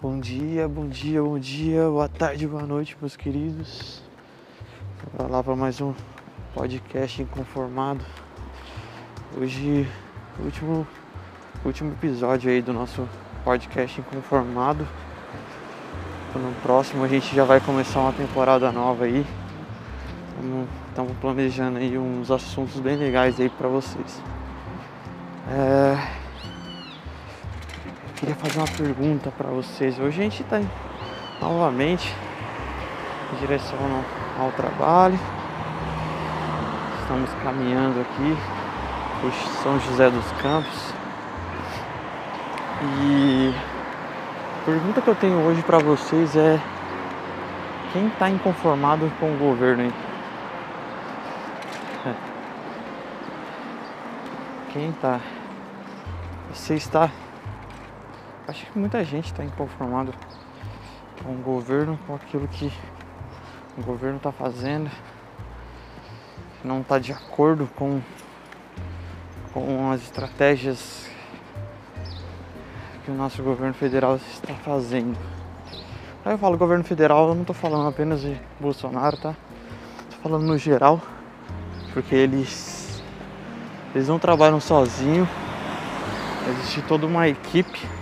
Bom dia, bom dia, bom dia, boa tarde, boa noite, meus queridos. Bora lá para mais um podcast inconformado. Hoje, último, último episódio aí do nosso podcast inconformado. No próximo a gente já vai começar uma temporada nova aí. Estamos planejando aí uns assuntos bem legais aí para vocês. É queria fazer uma pergunta para vocês. Hoje a gente está novamente em direção ao trabalho. Estamos caminhando aqui por São José dos Campos. E a pergunta que eu tenho hoje para vocês é quem está inconformado com o governo? É. Quem está? Você está acho que muita gente está inconformado com o governo, com aquilo que o governo está fazendo, não está de acordo com, com as estratégias que o nosso governo federal está fazendo. Aí eu falo governo federal, eu não estou falando apenas de Bolsonaro, tá? Estou falando no geral, porque eles eles não trabalham sozinhos, existe toda uma equipe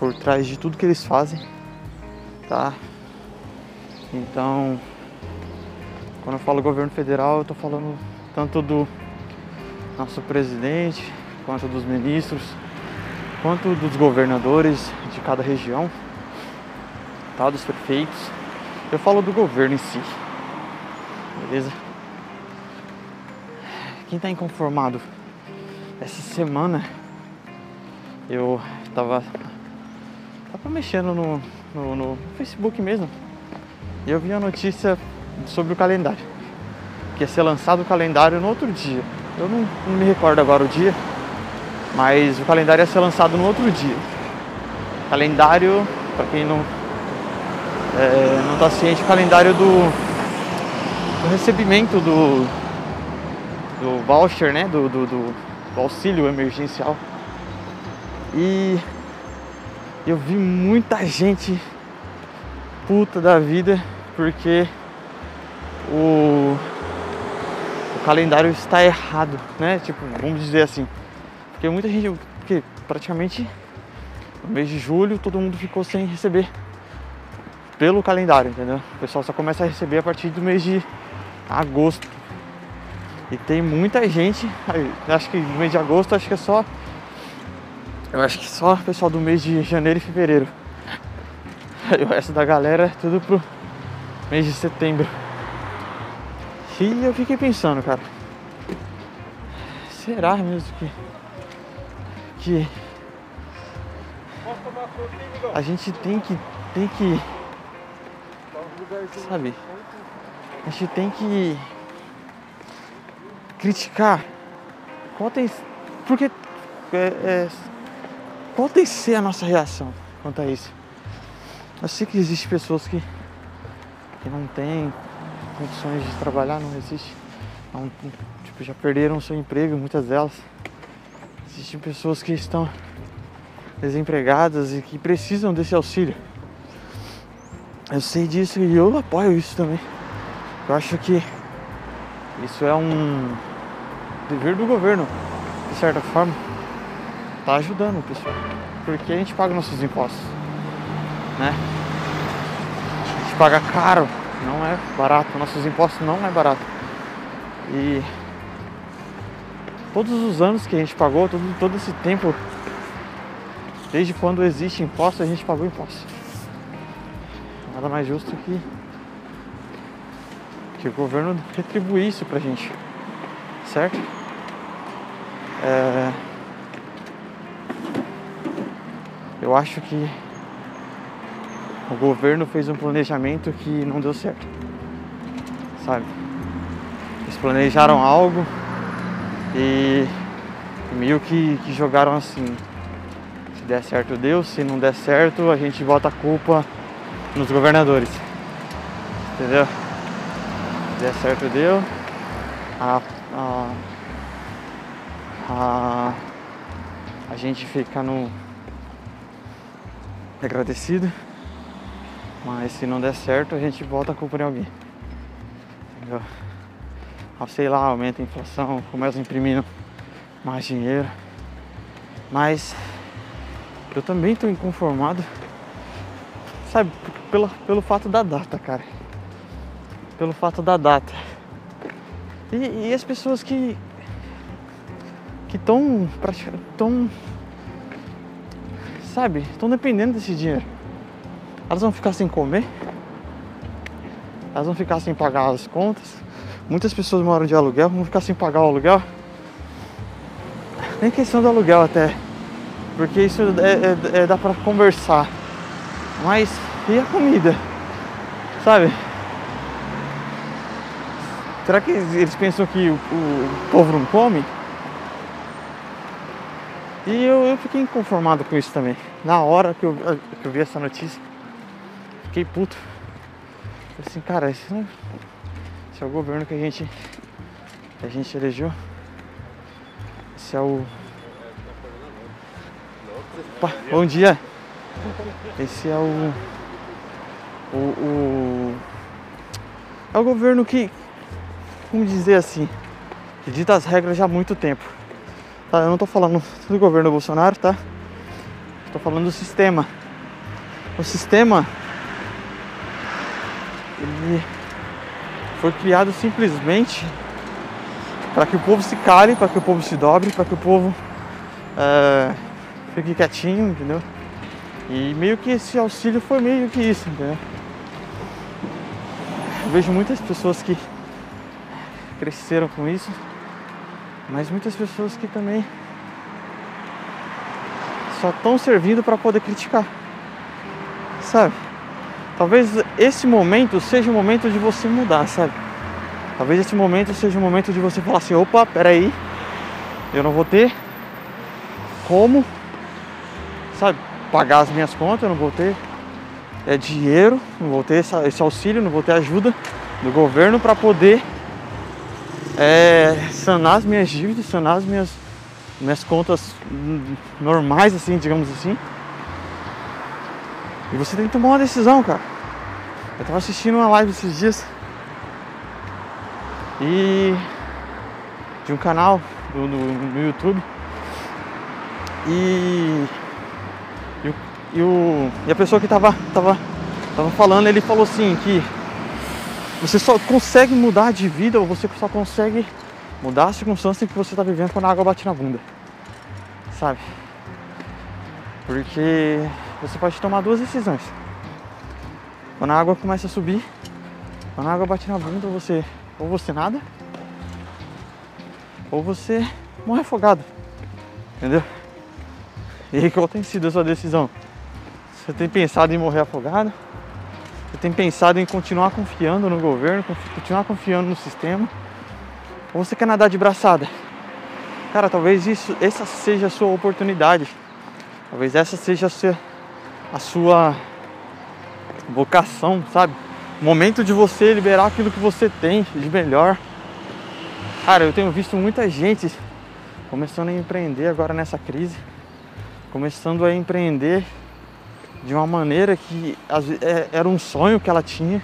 por trás de tudo que eles fazem, tá? Então, quando eu falo governo federal, eu tô falando tanto do nosso presidente, quanto dos ministros, quanto dos governadores de cada região, tá? Dos prefeitos. Eu falo do governo em si, beleza? Quem tá inconformado? Essa semana eu tava Tava mexendo no, no, no Facebook mesmo. E eu vi a notícia sobre o calendário. Que ia ser lançado o calendário no outro dia. Eu não, não me recordo agora o dia. Mas o calendário ia ser lançado no outro dia. Calendário, para quem não é, não está ciente, calendário do, do recebimento do, do voucher, né? Do, do, do, do auxílio emergencial. E eu vi muita gente puta da vida porque o, o calendário está errado, né? Tipo, vamos dizer assim. Porque muita gente, porque praticamente no mês de julho todo mundo ficou sem receber pelo calendário, entendeu? O pessoal só começa a receber a partir do mês de agosto. E tem muita gente, acho que no mês de agosto acho que é só eu acho que só o pessoal do mês de janeiro e fevereiro. E o resto da galera é tudo pro mês de setembro. E eu fiquei pensando, cara. Será mesmo que. Que. A gente tem que. Tem que. Sabe? A gente tem que. Criticar. Qual tem. Porque. É, é, qual tem que ser a nossa reação quanto a isso? Eu sei que existem pessoas que, que não têm condições de trabalhar, não existe. Não, tipo, já perderam seu emprego, muitas delas. Existem pessoas que estão desempregadas e que precisam desse auxílio. Eu sei disso e eu apoio isso também. Eu acho que isso é um dever do governo, de certa forma tá ajudando o pessoal. Porque a gente paga nossos impostos, né? A gente paga caro, não é barato, nossos impostos não é barato. E todos os anos que a gente pagou, todo, todo esse tempo, desde quando existe imposto, a gente pagou imposto. Nada mais justo que que o governo retribui isso pra gente, certo? É... Eu acho que o governo fez um planejamento que não deu certo. Sabe? Eles planejaram algo e meio que, que jogaram assim. Se der certo, deu. Se não der certo, a gente bota a culpa nos governadores. Entendeu? Se der certo, deu. A, a, a, a gente fica no, agradecido. Mas se não der certo, a gente volta a culpa em alguém. Entendeu? Ah, sei lá, aumenta a inflação, começa imprimindo mais dinheiro. Mas eu também estou inconformado, sabe, pelo, pelo fato da data, cara. Pelo fato da data. E, e as pessoas que que estão tão sabe, estão dependendo desse dinheiro. Elas vão ficar sem comer, elas vão ficar sem pagar as contas. Muitas pessoas moram de aluguel, vão ficar sem pagar o aluguel. Nem questão do aluguel até, porque isso é, é, é dá pra conversar. Mas e a comida? Sabe? Será que eles pensam que o, o povo não come? E eu, eu, fiquei inconformado com isso também. Na hora que eu, que eu vi essa notícia, fiquei puto. Falei assim, cara, esse, não, esse é o governo que a gente, que a gente elegeu. Esse é o. Opa, bom dia! Esse é o, o, o. É o governo que. Como dizer assim? Que dita as regras já há muito tempo. Tá, eu não tô falando do governo Bolsonaro, tá? Tô falando do sistema. O sistema ele foi criado simplesmente para que o povo se cale, para que o povo se dobre, para que o povo é, fique quietinho, entendeu? E meio que esse auxílio foi meio que isso, entendeu? Eu vejo muitas pessoas que cresceram com isso mas muitas pessoas que também só estão servindo para poder criticar. Sabe? Talvez esse momento seja o momento de você mudar, sabe? Talvez esse momento seja o momento de você falar assim, opa, peraí, eu não vou ter como, sabe, pagar as minhas contas, eu não vou ter é, dinheiro, não vou ter esse auxílio, não vou ter ajuda do governo para poder é, sanar as minhas dívidas, sanar as minhas, minhas contas normais, assim, digamos assim. E você tem que tomar uma decisão, cara. Eu tava assistindo uma live esses dias e de um canal do, no, no YouTube e, e, o, e, o, e a pessoa que tava, tava, tava falando, ele falou assim que você só consegue mudar de vida ou você só consegue mudar a circunstância que você está vivendo quando a água bate na bunda. Sabe? Porque você pode tomar duas decisões. Quando a água começa a subir, quando a água bate na bunda, você ou você nada, ou você morre afogado. Entendeu? E qual tem sido a sua decisão? Você tem pensado em morrer afogado? Você tem pensado em continuar confiando no governo, continuar confiando no sistema? Ou você quer nadar de braçada? Cara, talvez isso, essa seja a sua oportunidade. Talvez essa seja a sua, a sua vocação, sabe? Momento de você liberar aquilo que você tem de melhor. Cara, eu tenho visto muita gente começando a empreender agora nessa crise, começando a empreender de uma maneira que é, era um sonho que ela tinha.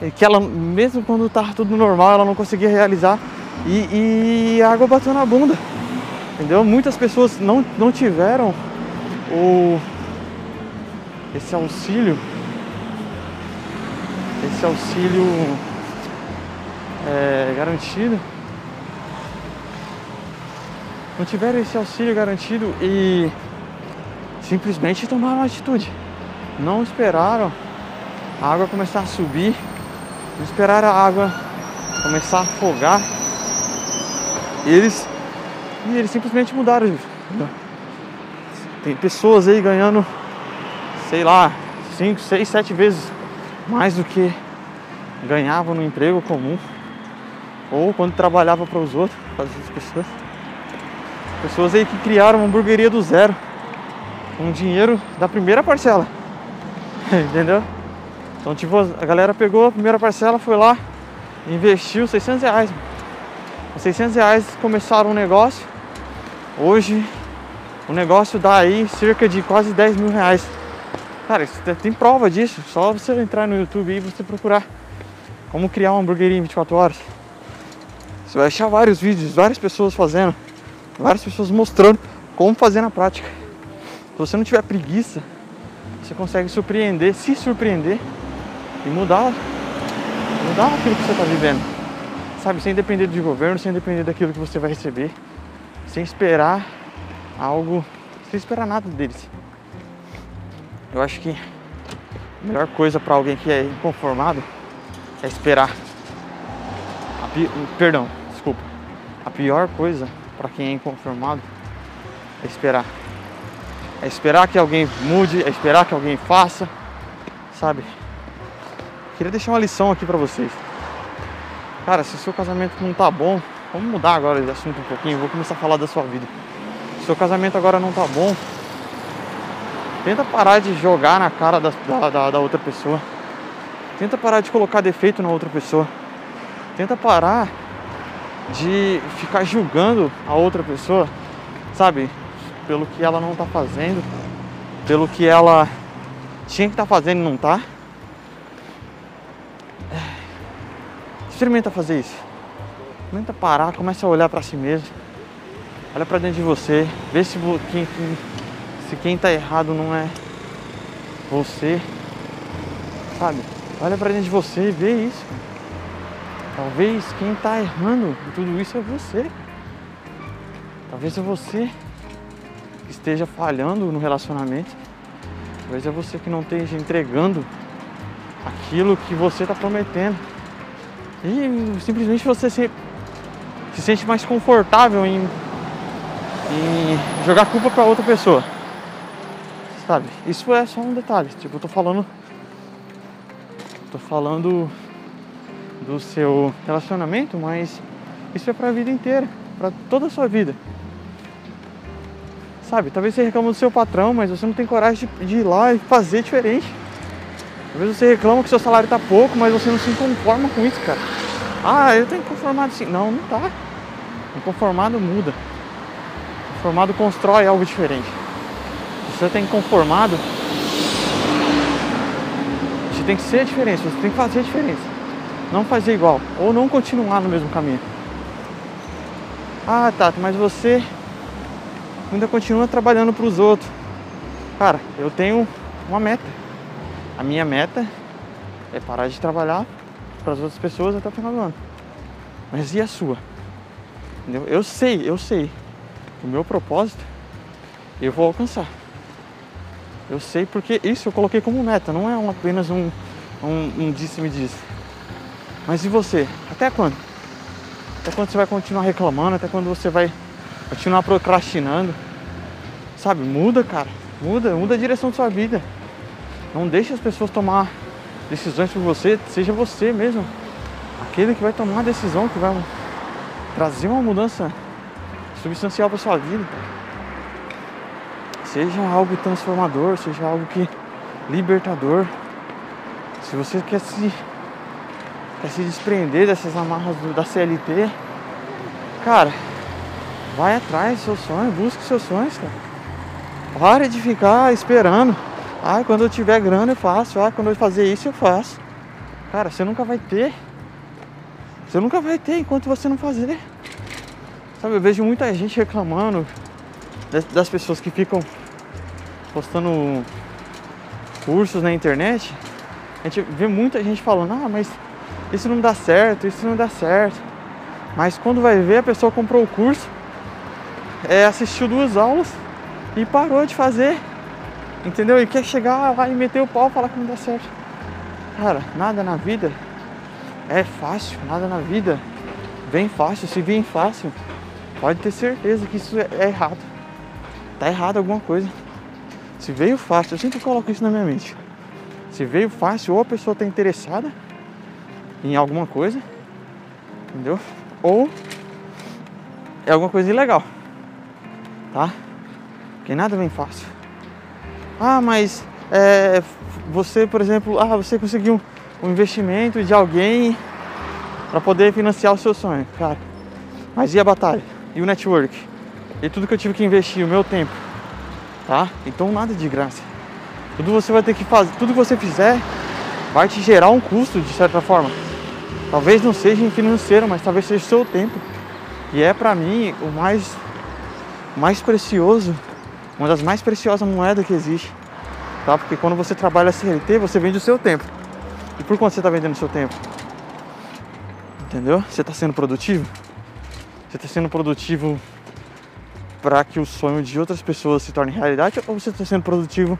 E que ela, mesmo quando estava tudo normal, ela não conseguia realizar. E, e, a água bateu na bunda. Entendeu? Muitas pessoas não, não tiveram o, esse auxílio. Esse auxílio é, garantido. Não tiveram esse auxílio garantido e simplesmente tomaram atitude. Não esperaram a água começar a subir, não esperaram a água começar a afogar. E eles, e eles simplesmente mudaram. Tem pessoas aí ganhando, sei lá, 5, 6, 7 vezes mais do que ganhavam no emprego comum. Ou quando trabalhava para os outros, para as pessoas. Pessoas aí que criaram uma hamburgueria do zero com dinheiro da primeira parcela. Entendeu? Então, tipo, a galera pegou a primeira parcela, foi lá, investiu 600 reais. Com 600 reais começaram um negócio. Hoje, O negócio dá aí cerca de quase 10 mil reais. Cara, isso tem prova disso. Só você entrar no YouTube e você procurar como criar uma hamburgueria em 24 horas. Você vai achar vários vídeos, várias pessoas fazendo, várias pessoas mostrando como fazer na prática. Se você não tiver preguiça, você consegue surpreender, se surpreender e mudar, mudar aquilo que você está vivendo. Sabe, sem depender de governo, sem depender daquilo que você vai receber, sem esperar algo, sem esperar nada deles. Eu acho que a melhor coisa para alguém que é inconformado é esperar. Pi... Perdão, desculpa. A pior coisa para quem é inconformado é esperar. É esperar que alguém mude, é esperar que alguém faça, sabe? Queria deixar uma lição aqui para vocês. Cara, se o seu casamento não tá bom, vamos mudar agora de assunto um pouquinho, vou começar a falar da sua vida. Se o seu casamento agora não tá bom, tenta parar de jogar na cara da, da, da outra pessoa. Tenta parar de colocar defeito na outra pessoa. Tenta parar de ficar julgando a outra pessoa, sabe? Pelo que ela não tá fazendo, pelo que ela tinha que estar tá fazendo e não tá. Experimenta fazer isso. Experimenta parar, começa a olhar para si mesmo. Olha para dentro de você, vê se quem, se quem tá errado não é você, sabe? Olha pra dentro de você e vê isso. Talvez quem está errando em tudo isso é você. Talvez é você esteja falhando no relacionamento. Talvez é você que não esteja entregando aquilo que você está prometendo. E simplesmente você se, se sente mais confortável em, em jogar culpa para outra pessoa. Sabe? Isso é só um detalhe. Tipo, eu tô falando Tô falando do seu relacionamento, mas isso é pra vida inteira, pra toda a sua vida. Sabe, talvez você reclama do seu patrão, mas você não tem coragem de, de ir lá e fazer diferente. Talvez você reclama que seu salário tá pouco, mas você não se conforma com isso, cara. Ah, eu tenho conformado assim. Não, não tá. Conformado muda. Conformado constrói algo diferente. Você tem conformado, tem que ser a diferença, você tem que fazer diferença. Não fazer igual, ou não continuar no mesmo caminho. Ah, Tato, mas você ainda continua trabalhando para os outros. Cara, eu tenho uma meta. A minha meta é parar de trabalhar para as outras pessoas até o final do ano. Mas e a sua? Entendeu? Eu sei, eu sei. O meu propósito eu vou alcançar. Eu sei porque isso eu coloquei como meta, não é um, apenas um, um, um disse-me disse. Mas e você? Até quando? Até quando você vai continuar reclamando? Até quando você vai continuar procrastinando? Sabe, muda, cara. Muda, muda a direção da sua vida. Não deixe as pessoas tomar decisões por você, seja você mesmo. Aquele que vai tomar a decisão, que vai trazer uma mudança substancial para sua vida. Seja algo transformador, seja algo que libertador. Se você quer se quer se desprender dessas amarras do, da CLT, cara, vai atrás do seu sonho, busque seus sonhos, cara. Pare de ficar esperando. Ah, quando eu tiver grana eu faço. Ah, quando eu fazer isso eu faço. Cara, você nunca vai ter. Você nunca vai ter enquanto você não fazer. Sabe, eu vejo muita gente reclamando das pessoas que ficam postando cursos na internet, a gente vê muita gente falando, ah, mas isso não dá certo, isso não dá certo. Mas quando vai ver, a pessoa comprou o curso, é, assistiu duas aulas e parou de fazer. Entendeu? E quer chegar lá e meter o pau e falar que não dá certo. Cara, nada na vida é fácil, nada na vida vem fácil. Se vem fácil, pode ter certeza que isso é errado. Tá errado alguma coisa. Se veio fácil, eu sempre coloco isso na minha mente. Se veio fácil, ou a pessoa está interessada em alguma coisa, entendeu? Ou é alguma coisa ilegal, tá? Porque nada vem fácil. Ah, mas é, você, por exemplo, ah, você conseguiu um investimento de alguém para poder financiar o seu sonho, cara. Mas e a batalha? E o network? E tudo que eu tive que investir, o meu tempo, tá? Então nada de graça. Tudo você vai ter que fazer, tudo que você fizer vai te gerar um custo de certa forma. Talvez não seja em financeiro, mas talvez seja o seu tempo. E é para mim o mais mais precioso, uma das mais preciosas moedas que existe. Tá? Porque quando você trabalha CLT, você vende o seu tempo. E por quanto você está vendendo o seu tempo? Entendeu? Você está sendo produtivo? Você está sendo produtivo para que o sonho de outras pessoas se torne realidade ou você está sendo produtivo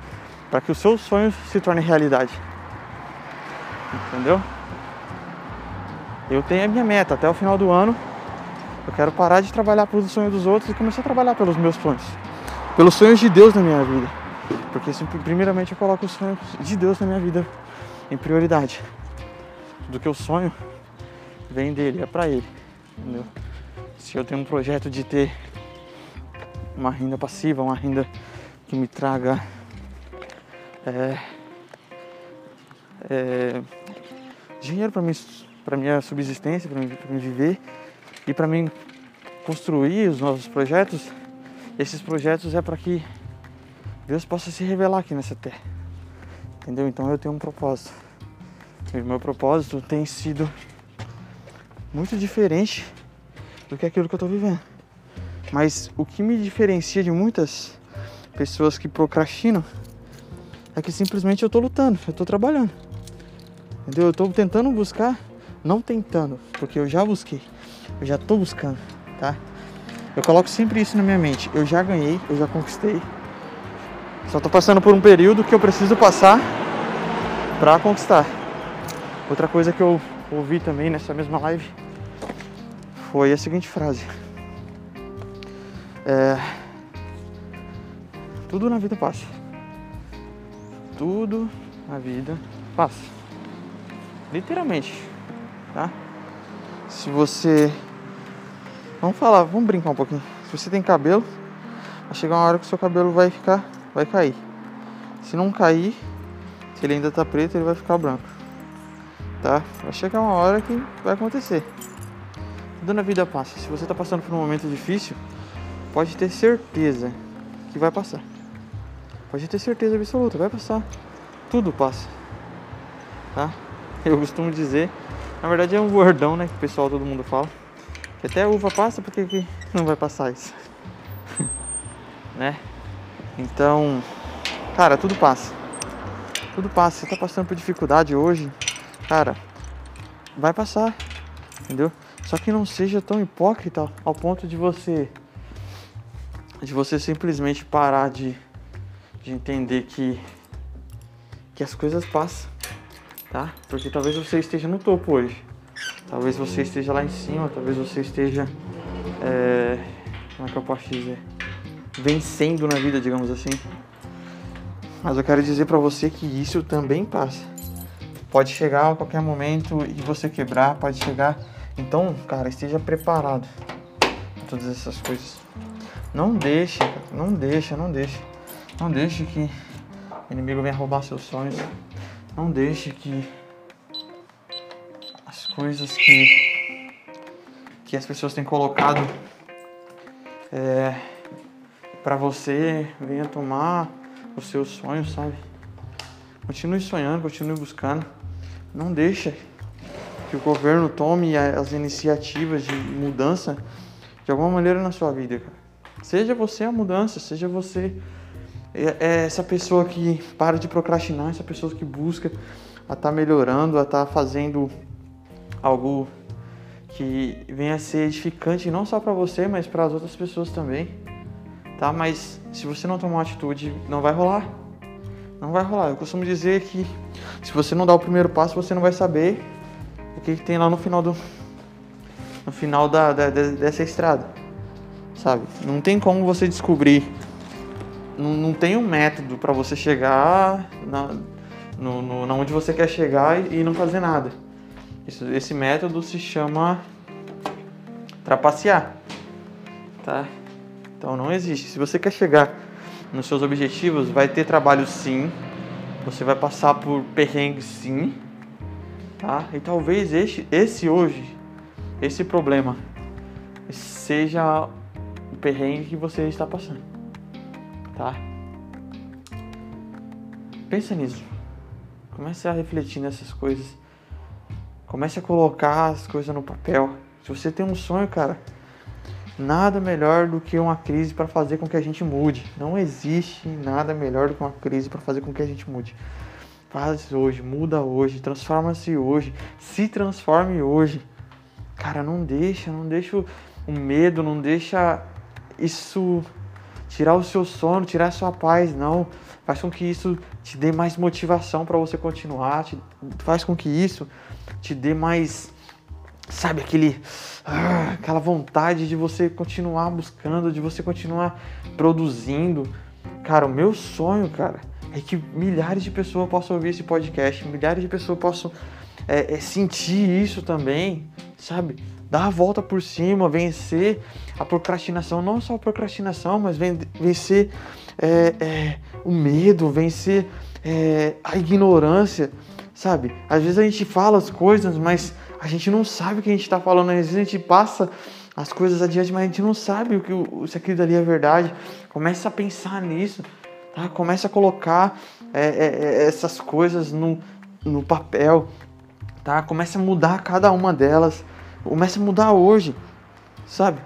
para que o seu sonho se torne realidade? Entendeu? Eu tenho a minha meta até o final do ano. Eu quero parar de trabalhar pelos sonhos dos outros e começar a trabalhar pelos meus sonhos. Pelos sonhos de Deus na minha vida. Porque primeiramente eu coloco os sonhos de Deus na minha vida em prioridade. Do que o sonho vem dele, é para ele. Entendeu? Se eu tenho um projeto de ter uma renda passiva, uma renda que me traga é, é, dinheiro para para minha subsistência, para me viver e para mim construir os novos projetos, esses projetos é para que Deus possa se revelar aqui nessa terra. Entendeu? Então eu tenho um propósito. E meu propósito tem sido muito diferente do que aquilo que eu estou vivendo. Mas o que me diferencia de muitas pessoas que procrastinam é que simplesmente eu estou lutando, eu estou trabalhando. Entendeu? Eu estou tentando buscar, não tentando, porque eu já busquei, eu já estou buscando, tá? Eu coloco sempre isso na minha mente. Eu já ganhei, eu já conquistei. Só estou passando por um período que eu preciso passar para conquistar. Outra coisa que eu ouvi também nessa mesma live foi a seguinte frase: é, tudo na vida passa. Tudo na vida passa. Literalmente, tá? Se você. Vamos falar, vamos brincar um pouquinho. Se você tem cabelo, vai chegar uma hora que o seu cabelo vai ficar. vai cair. Se não cair, se ele ainda tá preto, ele vai ficar branco. Tá? Vai chegar uma hora que vai acontecer. Tudo na vida passa. Se você tá passando por um momento difícil, pode ter certeza que vai passar. Pode ter certeza absoluta, vai passar. Tudo passa. Tá? Eu costumo dizer, na verdade é um bordão, né, que o pessoal todo mundo fala. Que até a uva passa, porque que não vai passar isso? né? Então, cara, tudo passa. Tudo passa. Você tá passando por dificuldade hoje, cara, vai passar. Entendeu? Só que não seja tão hipócrita ao ponto de você de você simplesmente parar de, de entender que, que as coisas passam, tá? Porque talvez você esteja no topo hoje, talvez você esteja lá em cima, talvez você esteja, é, como é que eu posso dizer, vencendo na vida, digamos assim. Mas eu quero dizer para você que isso também passa. Pode chegar a qualquer momento e você quebrar, pode chegar. Então, cara, esteja preparado para todas essas coisas. Não deixe, não deixa, não deixe. Não deixe que o inimigo venha roubar seus sonhos. Não deixe que as coisas que, que as pessoas têm colocado é, para você venha tomar os seus sonhos, sabe? Continue sonhando, continue buscando. Não deixe que o governo tome as iniciativas de mudança de alguma maneira na sua vida, cara. Seja você a mudança, seja você é, é essa pessoa que para de procrastinar, essa pessoa que busca a estar tá melhorando, a estar tá fazendo algo que venha a ser edificante não só para você, mas para as outras pessoas também. Tá? Mas se você não tomar uma atitude, não vai rolar. Não vai rolar. Eu costumo dizer que se você não dá o primeiro passo, você não vai saber o que, que tem lá no final do no final da, da dessa estrada sabe? Não tem como você descobrir, não, não tem um método para você chegar na, no, no, na onde você quer chegar e, e não fazer nada. Isso, esse método se chama trapacear, tá? Então não existe. Se você quer chegar nos seus objetivos, vai ter trabalho sim, você vai passar por perrengues sim, tá? E talvez esse, esse hoje, esse problema, seja o perrengue que você está passando, tá? Pensa nisso. Comece a refletir nessas coisas. Comece a colocar as coisas no papel. Se você tem um sonho, cara, nada melhor do que uma crise para fazer com que a gente mude. Não existe nada melhor do que uma crise para fazer com que a gente mude. Faz hoje, muda hoje, transforma-se hoje, se transforme hoje. Cara, não deixa, não deixa o medo, não deixa isso tirar o seu sono, tirar a sua paz, não. Faz com que isso te dê mais motivação para você continuar, te, faz com que isso te dê mais, sabe, aquele, ah, aquela vontade de você continuar buscando, de você continuar produzindo. Cara, o meu sonho, cara, é que milhares de pessoas possam ouvir esse podcast, milhares de pessoas possam é, é, sentir isso também, sabe? Dar a volta por cima, vencer a procrastinação, não só a procrastinação, mas vencer é, é, o medo, vencer é, a ignorância, sabe? Às vezes a gente fala as coisas, mas a gente não sabe o que a gente está falando, às vezes a gente passa as coisas adiante, mas a gente não sabe o que, se aquilo dali é verdade. Começa a pensar nisso, Tá? Começa a colocar é, é, é, essas coisas no, no papel. Tá? Começa a mudar cada uma delas. Começa a mudar hoje. Sabe?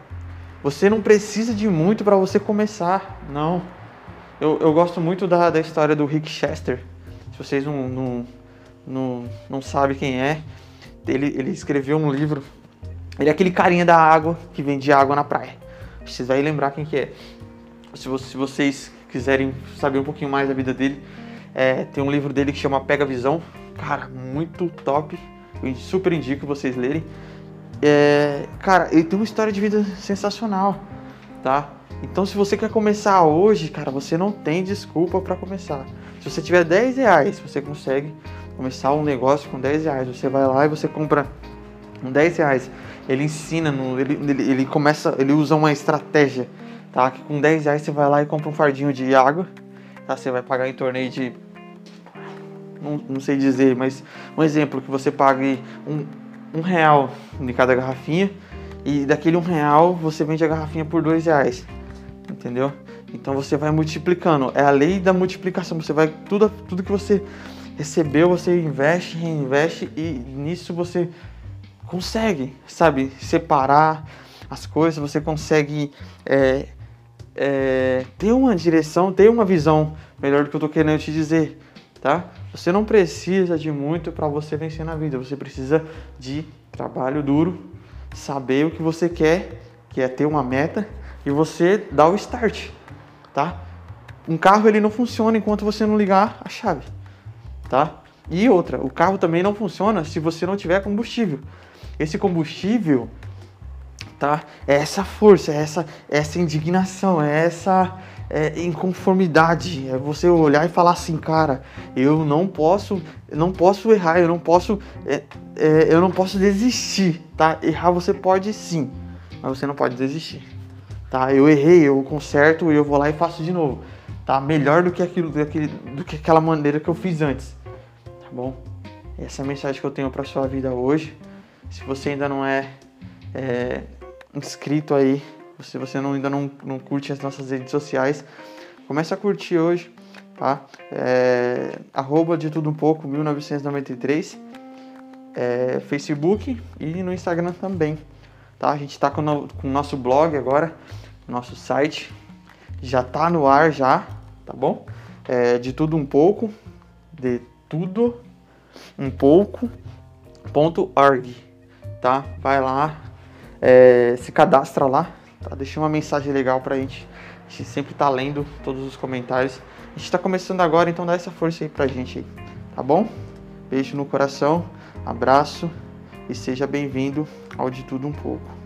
Você não precisa de muito para você começar. Não. Eu, eu gosto muito da, da história do Rick Chester. Se vocês não, não, não, não sabem quem é, ele, ele escreveu um livro. Ele é aquele carinha da água que vende água na praia. Vocês vão lembrar quem que é. Se, se vocês quiserem saber um pouquinho mais da vida dele, é, tem um livro dele que chama Pega Visão. Cara, muito top. Eu super indico vocês lerem. É, cara, ele tem uma história de vida sensacional, tá? Então, se você quer começar hoje, cara, você não tem desculpa para começar. Se você tiver 10 reais, você consegue começar um negócio com 10 reais. Você vai lá e você compra com 10 reais. Ele ensina, ele, ele, ele começa, ele usa uma estratégia tá? Que com 10 reais você vai lá e compra um fardinho de água, tá? Você vai pagar em torno aí de. Não, não sei dizer, mas um exemplo que você pague um, um real de cada garrafinha e daquele um real você vende a garrafinha por dois reais, entendeu? Então você vai multiplicando, é a lei da multiplicação. Você vai tudo, tudo que você recebeu, você investe, reinveste e nisso você consegue, sabe, separar as coisas, você consegue é, é, ter uma direção, ter uma visão melhor do que eu estou querendo te dizer, tá? Você não precisa de muito para você vencer na vida. Você precisa de trabalho duro, saber o que você quer, que é ter uma meta e você dar o start, tá? Um carro ele não funciona enquanto você não ligar a chave, tá? E outra, o carro também não funciona se você não tiver combustível. Esse combustível tá? É essa força, é essa, é essa indignação, é essa é, inconformidade. É você olhar e falar assim, cara, eu não posso, não posso errar, eu não posso, é, é, eu não posso desistir, tá? Errar você pode sim, mas você não pode desistir, tá? Eu errei, eu conserto, eu vou lá e faço de novo, tá? Melhor do que aquilo, do que, do que aquela maneira que eu fiz antes, tá bom? Essa é a mensagem que eu tenho para sua vida hoje. Se você ainda não é, é inscrito aí, se você não, ainda não, não curte as nossas redes sociais, comece a curtir hoje, tá? É, arroba de tudo um pouco, 1993, é, Facebook e no Instagram também, tá? A gente tá com, no, com o nosso blog agora, nosso site, já tá no ar já, tá bom? É, de tudo um pouco, de tudo um pouco, ponto org, tá? Vai lá, é, se cadastra lá, tá? Deixa uma mensagem legal pra gente. A gente sempre tá lendo todos os comentários. A gente tá começando agora, então dá essa força aí pra gente aí, tá bom? Beijo no coração, abraço e seja bem-vindo ao De Tudo Um Pouco.